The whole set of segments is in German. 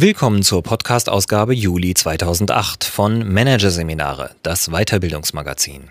Willkommen zur Podcast-Ausgabe Juli 2008 von Managerseminare, das Weiterbildungsmagazin.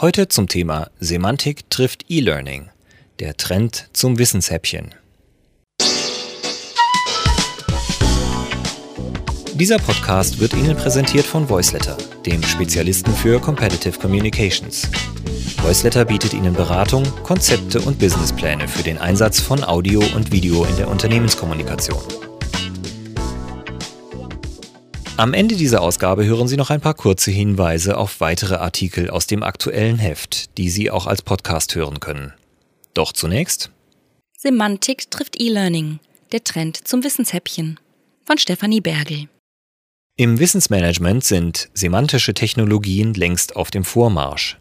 Heute zum Thema Semantik trifft E-Learning, der Trend zum Wissenshäppchen. Dieser Podcast wird Ihnen präsentiert von Voiceletter, dem Spezialisten für Competitive Communications. Voiceletter bietet Ihnen Beratung, Konzepte und Businesspläne für den Einsatz von Audio und Video in der Unternehmenskommunikation. Am Ende dieser Ausgabe hören Sie noch ein paar kurze Hinweise auf weitere Artikel aus dem aktuellen Heft, die Sie auch als Podcast hören können. Doch zunächst Semantik trifft E-Learning. Der Trend zum Wissenshäppchen von Stefanie Bergel. Im Wissensmanagement sind semantische Technologien längst auf dem Vormarsch.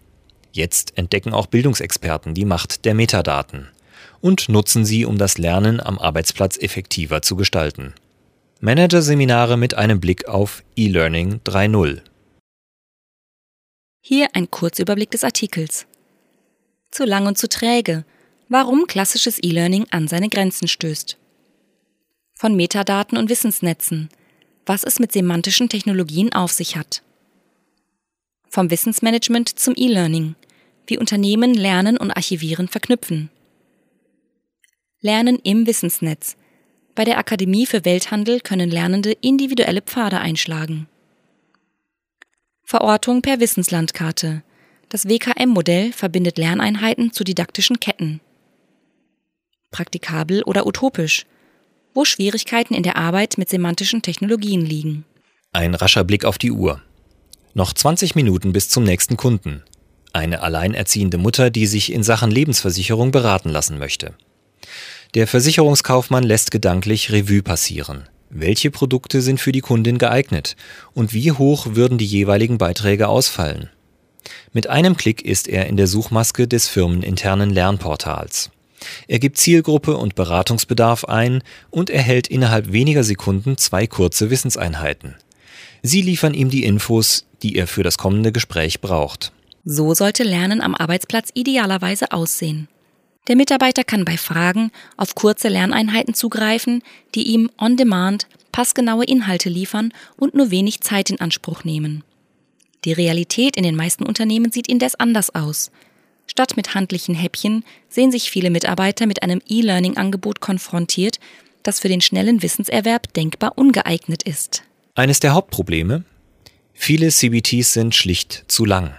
Jetzt entdecken auch Bildungsexperten die Macht der Metadaten und nutzen sie, um das Lernen am Arbeitsplatz effektiver zu gestalten. Managerseminare mit einem Blick auf E-Learning 3.0. Hier ein Kurzüberblick des Artikels. Zu lang und zu träge. Warum klassisches E-Learning an seine Grenzen stößt. Von Metadaten und Wissensnetzen. Was es mit semantischen Technologien auf sich hat. Vom Wissensmanagement zum E-Learning. Wie Unternehmen Lernen und Archivieren verknüpfen. Lernen im Wissensnetz bei der Akademie für Welthandel können Lernende individuelle Pfade einschlagen. Verortung per Wissenslandkarte. Das WKM-Modell verbindet Lerneinheiten zu didaktischen Ketten. Praktikabel oder utopisch, wo Schwierigkeiten in der Arbeit mit semantischen Technologien liegen. Ein rascher Blick auf die Uhr. Noch 20 Minuten bis zum nächsten Kunden. Eine alleinerziehende Mutter, die sich in Sachen Lebensversicherung beraten lassen möchte. Der Versicherungskaufmann lässt gedanklich Revue passieren. Welche Produkte sind für die Kundin geeignet und wie hoch würden die jeweiligen Beiträge ausfallen? Mit einem Klick ist er in der Suchmaske des firmeninternen Lernportals. Er gibt Zielgruppe und Beratungsbedarf ein und erhält innerhalb weniger Sekunden zwei kurze Wissenseinheiten. Sie liefern ihm die Infos, die er für das kommende Gespräch braucht. So sollte Lernen am Arbeitsplatz idealerweise aussehen. Der Mitarbeiter kann bei Fragen auf kurze Lerneinheiten zugreifen, die ihm on demand passgenaue Inhalte liefern und nur wenig Zeit in Anspruch nehmen. Die Realität in den meisten Unternehmen sieht indes anders aus. Statt mit handlichen Häppchen sehen sich viele Mitarbeiter mit einem E-Learning-Angebot konfrontiert, das für den schnellen Wissenserwerb denkbar ungeeignet ist. Eines der Hauptprobleme? Viele CBTs sind schlicht zu lang.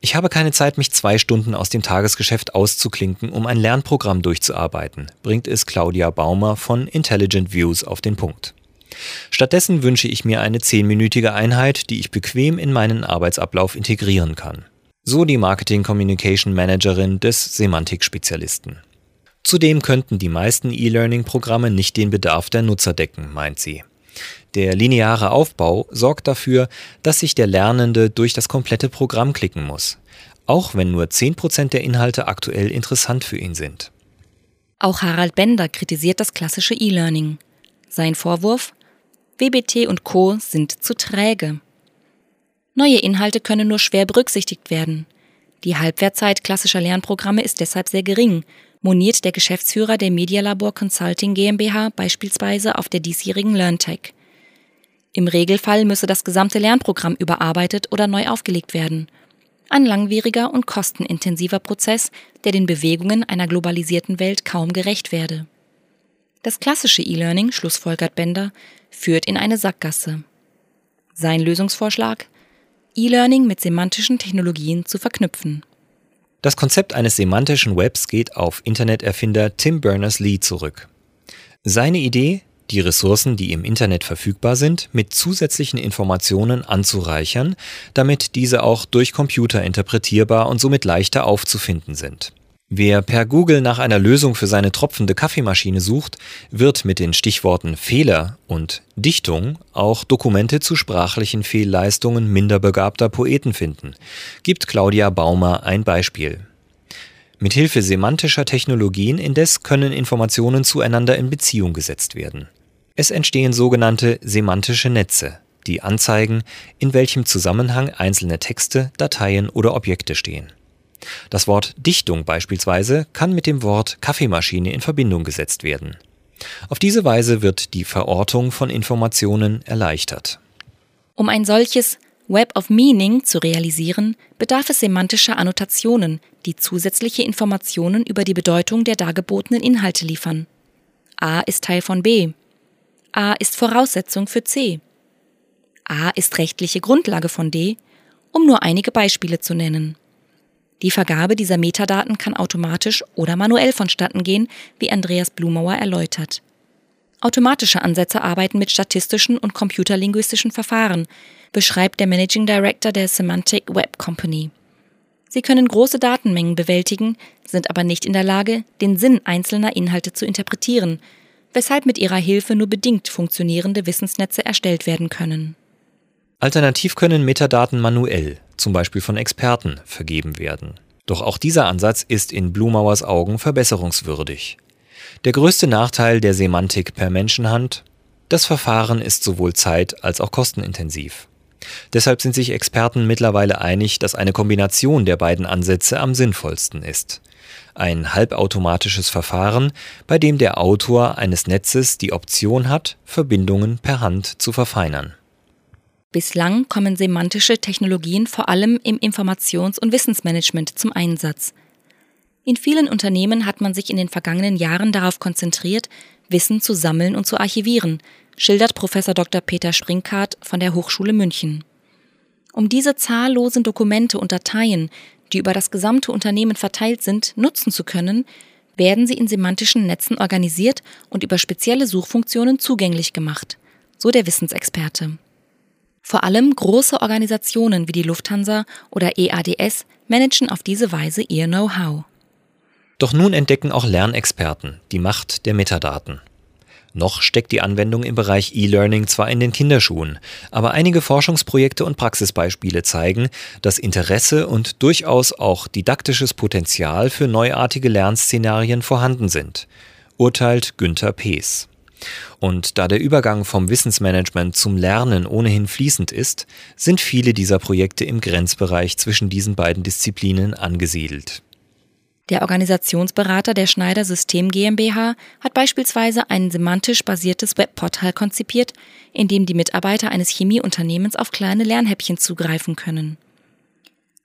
Ich habe keine Zeit, mich zwei Stunden aus dem Tagesgeschäft auszuklinken, um ein Lernprogramm durchzuarbeiten, bringt es Claudia Baumer von Intelligent Views auf den Punkt. Stattdessen wünsche ich mir eine zehnminütige Einheit, die ich bequem in meinen Arbeitsablauf integrieren kann. So die Marketing Communication Managerin des Semantik-Spezialisten. Zudem könnten die meisten E-Learning-Programme nicht den Bedarf der Nutzer decken, meint sie. Der lineare Aufbau sorgt dafür, dass sich der Lernende durch das komplette Programm klicken muss, auch wenn nur 10% der Inhalte aktuell interessant für ihn sind. Auch Harald Bender kritisiert das klassische E-Learning. Sein Vorwurf? WBT und Co. sind zu träge. Neue Inhalte können nur schwer berücksichtigt werden. Die Halbwertzeit klassischer Lernprogramme ist deshalb sehr gering, moniert der Geschäftsführer der Medialabor Consulting GmbH beispielsweise auf der diesjährigen LearnTech. Im Regelfall müsse das gesamte Lernprogramm überarbeitet oder neu aufgelegt werden. Ein langwieriger und kostenintensiver Prozess, der den Bewegungen einer globalisierten Welt kaum gerecht werde. Das klassische E-Learning, schlussfolgert Bender, führt in eine Sackgasse. Sein Lösungsvorschlag? E-Learning mit semantischen Technologien zu verknüpfen. Das Konzept eines semantischen Webs geht auf Interneterfinder Tim Berners-Lee zurück. Seine Idee, die Ressourcen, die im Internet verfügbar sind, mit zusätzlichen Informationen anzureichern, damit diese auch durch Computer interpretierbar und somit leichter aufzufinden sind. Wer per Google nach einer Lösung für seine tropfende Kaffeemaschine sucht, wird mit den Stichworten Fehler und Dichtung auch Dokumente zu sprachlichen Fehlleistungen minderbegabter Poeten finden, gibt Claudia Baumer ein Beispiel. Mithilfe semantischer Technologien indes können Informationen zueinander in Beziehung gesetzt werden. Es entstehen sogenannte semantische Netze, die anzeigen, in welchem Zusammenhang einzelne Texte, Dateien oder Objekte stehen. Das Wort Dichtung beispielsweise kann mit dem Wort Kaffeemaschine in Verbindung gesetzt werden. Auf diese Weise wird die Verortung von Informationen erleichtert. Um ein solches Web of Meaning zu realisieren, bedarf es semantischer Annotationen, die zusätzliche Informationen über die Bedeutung der dargebotenen Inhalte liefern. A ist Teil von B. A ist Voraussetzung für C. A ist rechtliche Grundlage von D, um nur einige Beispiele zu nennen. Die Vergabe dieser Metadaten kann automatisch oder manuell vonstatten gehen, wie Andreas Blumauer erläutert. Automatische Ansätze arbeiten mit statistischen und computerlinguistischen Verfahren, beschreibt der Managing Director der Semantic Web Company. Sie können große Datenmengen bewältigen, sind aber nicht in der Lage, den Sinn einzelner Inhalte zu interpretieren, weshalb mit ihrer Hilfe nur bedingt funktionierende Wissensnetze erstellt werden können. Alternativ können Metadaten manuell, zum Beispiel von Experten, vergeben werden. Doch auch dieser Ansatz ist in Blumauers Augen verbesserungswürdig. Der größte Nachteil der Semantik per Menschenhand? Das Verfahren ist sowohl zeit- als auch kostenintensiv. Deshalb sind sich Experten mittlerweile einig, dass eine Kombination der beiden Ansätze am sinnvollsten ist. Ein halbautomatisches Verfahren, bei dem der Autor eines Netzes die Option hat, Verbindungen per Hand zu verfeinern. Bislang kommen semantische Technologien vor allem im Informations- und Wissensmanagement zum Einsatz. In vielen Unternehmen hat man sich in den vergangenen Jahren darauf konzentriert, Wissen zu sammeln und zu archivieren, schildert Professor Dr. Peter Springkart von der Hochschule München. Um diese zahllosen Dokumente und Dateien, die über das gesamte Unternehmen verteilt sind, nutzen zu können, werden sie in semantischen Netzen organisiert und über spezielle Suchfunktionen zugänglich gemacht, so der Wissensexperte. Vor allem große Organisationen wie die Lufthansa oder EADS managen auf diese Weise ihr Know-how. Doch nun entdecken auch Lernexperten die Macht der Metadaten. Noch steckt die Anwendung im Bereich E-Learning zwar in den Kinderschuhen, aber einige Forschungsprojekte und Praxisbeispiele zeigen, dass Interesse und durchaus auch didaktisches Potenzial für neuartige Lernszenarien vorhanden sind, urteilt Günther Pees. Und da der Übergang vom Wissensmanagement zum Lernen ohnehin fließend ist, sind viele dieser Projekte im Grenzbereich zwischen diesen beiden Disziplinen angesiedelt. Der Organisationsberater der Schneider System GmbH hat beispielsweise ein semantisch basiertes Webportal konzipiert, in dem die Mitarbeiter eines Chemieunternehmens auf kleine Lernhäppchen zugreifen können.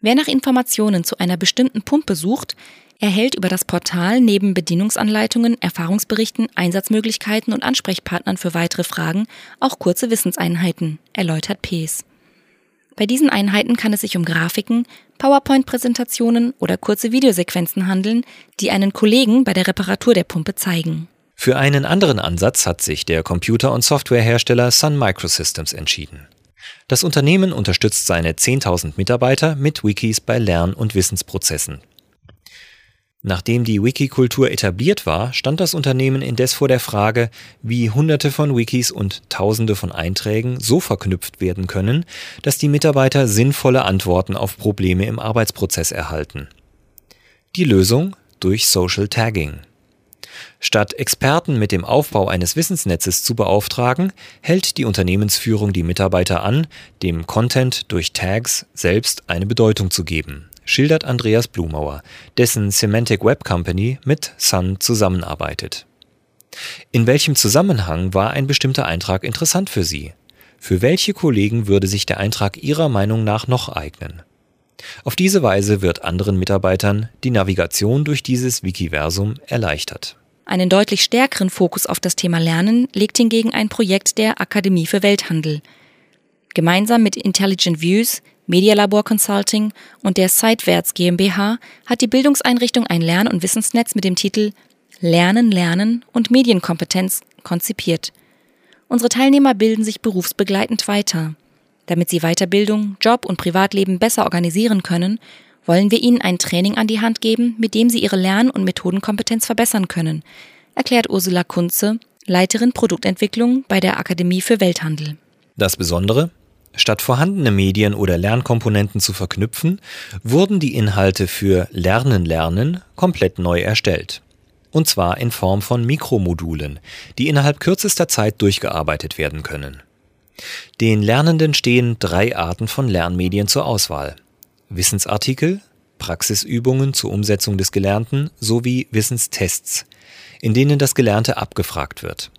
Wer nach Informationen zu einer bestimmten Pumpe sucht, erhält über das Portal neben Bedienungsanleitungen, Erfahrungsberichten, Einsatzmöglichkeiten und Ansprechpartnern für weitere Fragen auch kurze Wissenseinheiten, erläutert Pees. Bei diesen Einheiten kann es sich um Grafiken, PowerPoint-Präsentationen oder kurze Videosequenzen handeln, die einen Kollegen bei der Reparatur der Pumpe zeigen. Für einen anderen Ansatz hat sich der Computer- und Softwarehersteller Sun Microsystems entschieden. Das Unternehmen unterstützt seine 10.000 Mitarbeiter mit Wikis bei Lern- und Wissensprozessen. Nachdem die Wiki-Kultur etabliert war, stand das Unternehmen indes vor der Frage, wie Hunderte von Wikis und Tausende von Einträgen so verknüpft werden können, dass die Mitarbeiter sinnvolle Antworten auf Probleme im Arbeitsprozess erhalten. Die Lösung durch Social Tagging. Statt Experten mit dem Aufbau eines Wissensnetzes zu beauftragen, hält die Unternehmensführung die Mitarbeiter an, dem Content durch Tags selbst eine Bedeutung zu geben schildert Andreas Blumauer, dessen Semantic Web Company mit Sun zusammenarbeitet. In welchem Zusammenhang war ein bestimmter Eintrag interessant für Sie? Für welche Kollegen würde sich der Eintrag Ihrer Meinung nach noch eignen? Auf diese Weise wird anderen Mitarbeitern die Navigation durch dieses Wikiversum erleichtert. Einen deutlich stärkeren Fokus auf das Thema Lernen legt hingegen ein Projekt der Akademie für Welthandel. Gemeinsam mit Intelligent Views Media Labor Consulting und der Sidewärts GmbH hat die Bildungseinrichtung ein Lern- und Wissensnetz mit dem Titel Lernen, Lernen und Medienkompetenz konzipiert. Unsere Teilnehmer bilden sich berufsbegleitend weiter. Damit sie Weiterbildung, Job und Privatleben besser organisieren können, wollen wir ihnen ein Training an die Hand geben, mit dem sie ihre Lern- und Methodenkompetenz verbessern können, erklärt Ursula Kunze, Leiterin Produktentwicklung bei der Akademie für Welthandel. Das Besondere? Statt vorhandene Medien oder Lernkomponenten zu verknüpfen, wurden die Inhalte für Lernen lernen komplett neu erstellt. Und zwar in Form von Mikromodulen, die innerhalb kürzester Zeit durchgearbeitet werden können. Den Lernenden stehen drei Arten von Lernmedien zur Auswahl. Wissensartikel, Praxisübungen zur Umsetzung des Gelernten sowie Wissenstests, in denen das Gelernte abgefragt wird.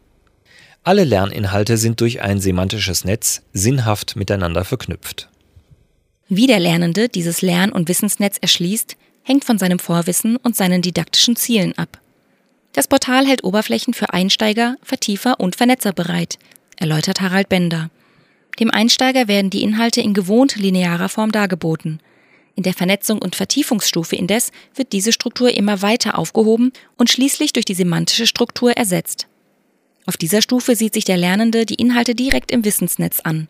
Alle Lerninhalte sind durch ein semantisches Netz sinnhaft miteinander verknüpft. Wie der Lernende dieses Lern- und Wissensnetz erschließt, hängt von seinem Vorwissen und seinen didaktischen Zielen ab. Das Portal hält Oberflächen für Einsteiger, Vertiefer und Vernetzer bereit, erläutert Harald Bender. Dem Einsteiger werden die Inhalte in gewohnt linearer Form dargeboten. In der Vernetzung und Vertiefungsstufe indes wird diese Struktur immer weiter aufgehoben und schließlich durch die semantische Struktur ersetzt. Auf dieser Stufe sieht sich der Lernende die Inhalte direkt im Wissensnetz an.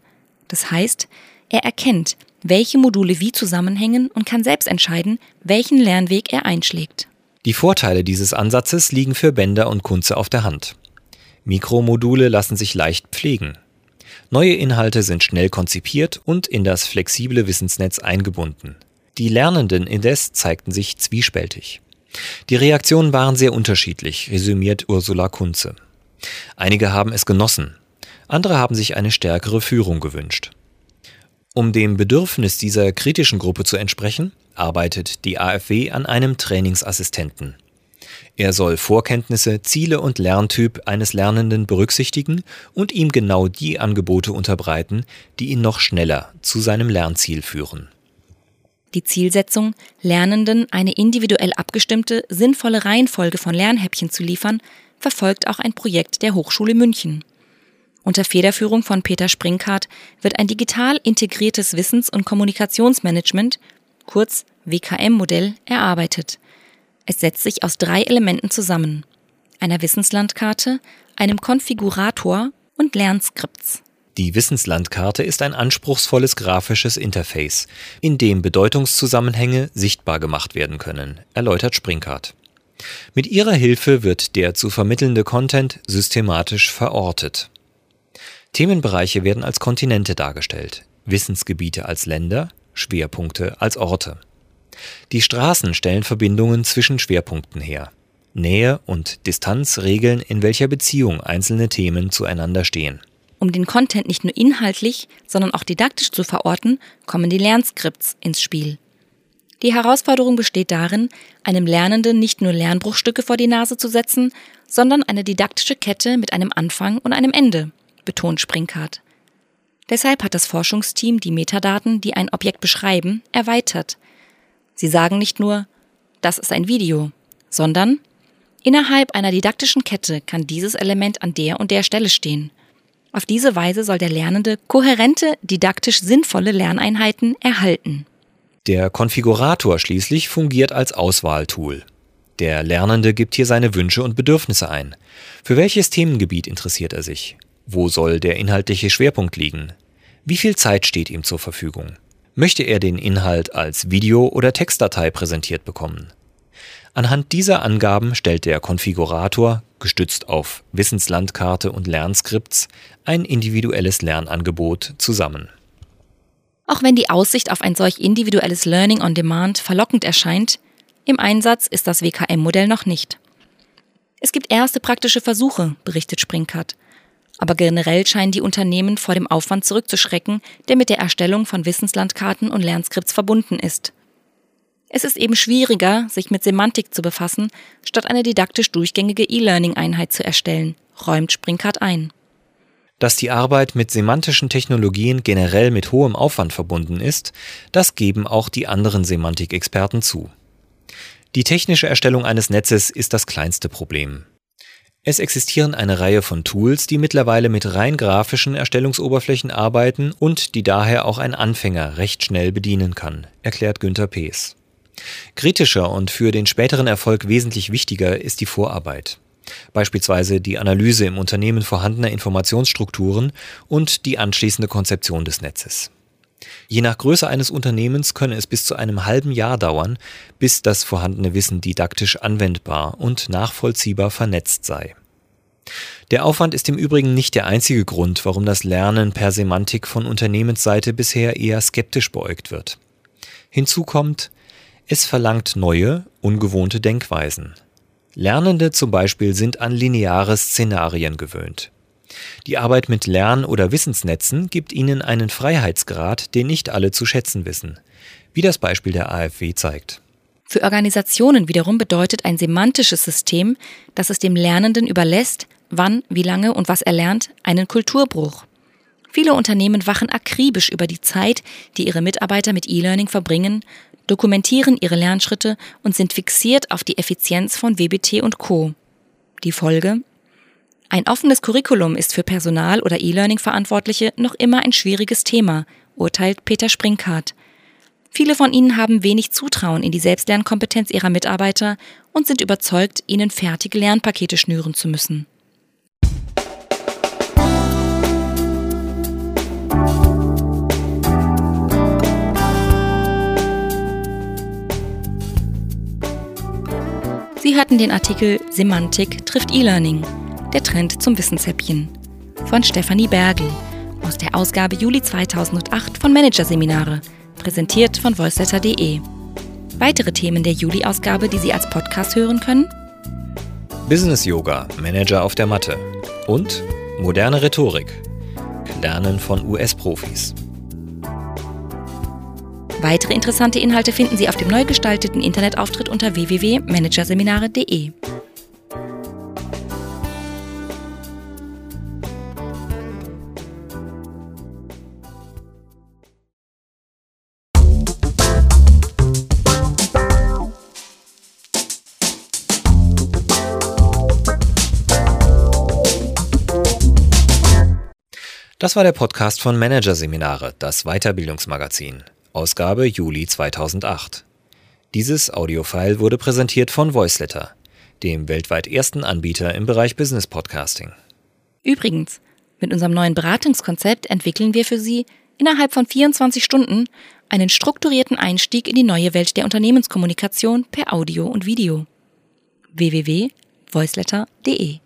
Das heißt, er erkennt, welche Module wie zusammenhängen und kann selbst entscheiden, welchen Lernweg er einschlägt. Die Vorteile dieses Ansatzes liegen für Bender und Kunze auf der Hand. Mikromodule lassen sich leicht pflegen. Neue Inhalte sind schnell konzipiert und in das flexible Wissensnetz eingebunden. Die Lernenden indes zeigten sich zwiespältig. Die Reaktionen waren sehr unterschiedlich, resümiert Ursula Kunze. Einige haben es genossen, andere haben sich eine stärkere Führung gewünscht. Um dem Bedürfnis dieser kritischen Gruppe zu entsprechen, arbeitet die AfW an einem Trainingsassistenten. Er soll Vorkenntnisse, Ziele und Lerntyp eines Lernenden berücksichtigen und ihm genau die Angebote unterbreiten, die ihn noch schneller zu seinem Lernziel führen. Die Zielsetzung, Lernenden eine individuell abgestimmte, sinnvolle Reihenfolge von Lernhäppchen zu liefern, verfolgt auch ein Projekt der Hochschule München. Unter Federführung von Peter Springkart wird ein digital integriertes Wissens- und Kommunikationsmanagement, kurz WKM-Modell, erarbeitet. Es setzt sich aus drei Elementen zusammen. Einer Wissenslandkarte, einem Konfigurator und Lernskripts. Die Wissenslandkarte ist ein anspruchsvolles grafisches Interface, in dem Bedeutungszusammenhänge sichtbar gemacht werden können, erläutert Springkart. Mit ihrer Hilfe wird der zu vermittelnde Content systematisch verortet. Themenbereiche werden als Kontinente dargestellt, Wissensgebiete als Länder, Schwerpunkte als Orte. Die Straßen stellen Verbindungen zwischen Schwerpunkten her. Nähe und Distanz regeln, in welcher Beziehung einzelne Themen zueinander stehen. Um den Content nicht nur inhaltlich, sondern auch didaktisch zu verorten, kommen die Lernskripts ins Spiel. Die Herausforderung besteht darin, einem Lernenden nicht nur Lernbruchstücke vor die Nase zu setzen, sondern eine didaktische Kette mit einem Anfang und einem Ende, betont Springkart. Deshalb hat das Forschungsteam die Metadaten, die ein Objekt beschreiben, erweitert. Sie sagen nicht nur, das ist ein Video, sondern innerhalb einer didaktischen Kette kann dieses Element an der und der Stelle stehen. Auf diese Weise soll der Lernende kohärente, didaktisch sinnvolle Lerneinheiten erhalten. Der Konfigurator schließlich fungiert als Auswahltool. Der Lernende gibt hier seine Wünsche und Bedürfnisse ein. Für welches Themengebiet interessiert er sich? Wo soll der inhaltliche Schwerpunkt liegen? Wie viel Zeit steht ihm zur Verfügung? Möchte er den Inhalt als Video oder Textdatei präsentiert bekommen? Anhand dieser Angaben stellt der Konfigurator, gestützt auf Wissenslandkarte und Lernskripts, ein individuelles Lernangebot zusammen. Auch wenn die Aussicht auf ein solch individuelles Learning on Demand verlockend erscheint, im Einsatz ist das WKM-Modell noch nicht. Es gibt erste praktische Versuche, berichtet Springkat. Aber generell scheinen die Unternehmen vor dem Aufwand zurückzuschrecken, der mit der Erstellung von Wissenslandkarten und Lernskripts verbunden ist. Es ist eben schwieriger, sich mit Semantik zu befassen, statt eine didaktisch durchgängige E-Learning-Einheit zu erstellen, räumt Springkat ein. Dass die Arbeit mit semantischen Technologien generell mit hohem Aufwand verbunden ist, das geben auch die anderen Semantikexperten zu. Die technische Erstellung eines Netzes ist das kleinste Problem. Es existieren eine Reihe von Tools, die mittlerweile mit rein grafischen Erstellungsoberflächen arbeiten und die daher auch ein Anfänger recht schnell bedienen kann, erklärt Günther Pees. Kritischer und für den späteren Erfolg wesentlich wichtiger ist die Vorarbeit beispielsweise die Analyse im Unternehmen vorhandener Informationsstrukturen und die anschließende Konzeption des Netzes. Je nach Größe eines Unternehmens könne es bis zu einem halben Jahr dauern, bis das vorhandene Wissen didaktisch anwendbar und nachvollziehbar vernetzt sei. Der Aufwand ist im Übrigen nicht der einzige Grund, warum das Lernen per Semantik von Unternehmensseite bisher eher skeptisch beäugt wird. Hinzu kommt, es verlangt neue, ungewohnte Denkweisen. Lernende zum Beispiel sind an lineare Szenarien gewöhnt. Die Arbeit mit Lern- oder Wissensnetzen gibt ihnen einen Freiheitsgrad, den nicht alle zu schätzen wissen. wie das Beispiel der AfW zeigt. Für Organisationen wiederum bedeutet ein semantisches System, dass es dem Lernenden überlässt, wann, wie lange und was er lernt, einen Kulturbruch. Viele Unternehmen wachen akribisch über die Zeit, die ihre Mitarbeiter mit E-Learning verbringen, dokumentieren ihre Lernschritte und sind fixiert auf die Effizienz von WBT und Co. Die Folge? Ein offenes Curriculum ist für Personal oder E-Learning-Verantwortliche noch immer ein schwieriges Thema, urteilt Peter Springkart. Viele von ihnen haben wenig Zutrauen in die Selbstlernkompetenz ihrer Mitarbeiter und sind überzeugt, ihnen fertige Lernpakete schnüren zu müssen. Sie hörten den Artikel Semantik trifft E-Learning. Der Trend zum Wissenshäppchen von Stefanie Bergel aus der Ausgabe Juli 2008 von Managerseminare präsentiert von voiceletter.de. Weitere Themen der Juli-Ausgabe, die Sie als Podcast hören können? Business Yoga, Manager auf der Matte. Und moderne Rhetorik. Lernen von US-Profis. Weitere interessante Inhalte finden Sie auf dem neu gestalteten Internetauftritt unter www.managerseminare.de. Das war der Podcast von Managerseminare, das Weiterbildungsmagazin, Ausgabe Juli 2008. Dieses Audiofile wurde präsentiert von Voiceletter, dem weltweit ersten Anbieter im Bereich Business Podcasting. Übrigens, mit unserem neuen Beratungskonzept entwickeln wir für Sie innerhalb von 24 Stunden einen strukturierten Einstieg in die neue Welt der Unternehmenskommunikation per Audio und Video. www.voiceletter.de